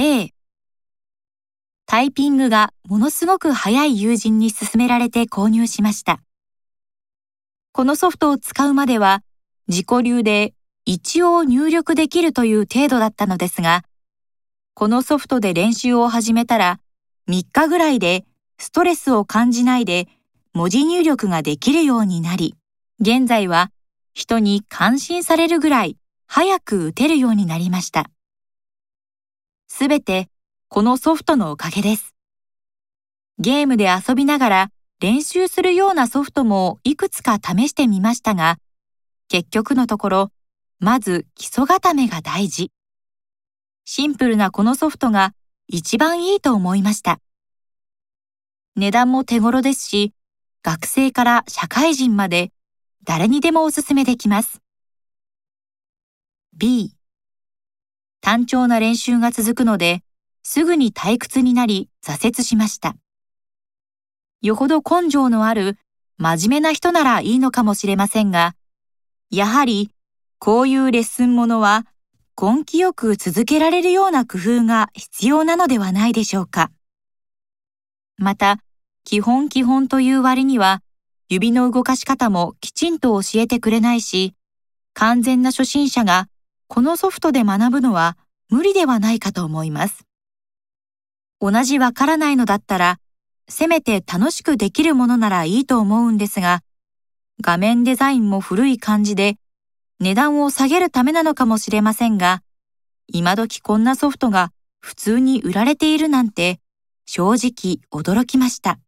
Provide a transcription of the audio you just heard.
A タイピングがものすごく早い友人に勧められて購入しました。このソフトを使うまでは自己流で一応入力できるという程度だったのですが、このソフトで練習を始めたら3日ぐらいでストレスを感じないで文字入力ができるようになり、現在は人に感心されるぐらい早く打てるようになりました。すべてこのソフトのおかげです。ゲームで遊びながら練習するようなソフトもいくつか試してみましたが、結局のところ、まず基礎固めが大事。シンプルなこのソフトが一番いいと思いました。値段も手頃ですし、学生から社会人まで誰にでもおすすめできます。B 単調な練習が続くので、すぐに退屈になり挫折しました。よほど根性のある真面目な人ならいいのかもしれませんが、やはりこういうレッスンものは根気よく続けられるような工夫が必要なのではないでしょうか。また、基本基本という割には、指の動かし方もきちんと教えてくれないし、完全な初心者がこのソフトで学ぶのは無理ではないかと思います。同じわからないのだったら、せめて楽しくできるものならいいと思うんですが、画面デザインも古い感じで値段を下げるためなのかもしれませんが、今時こんなソフトが普通に売られているなんて正直驚きました。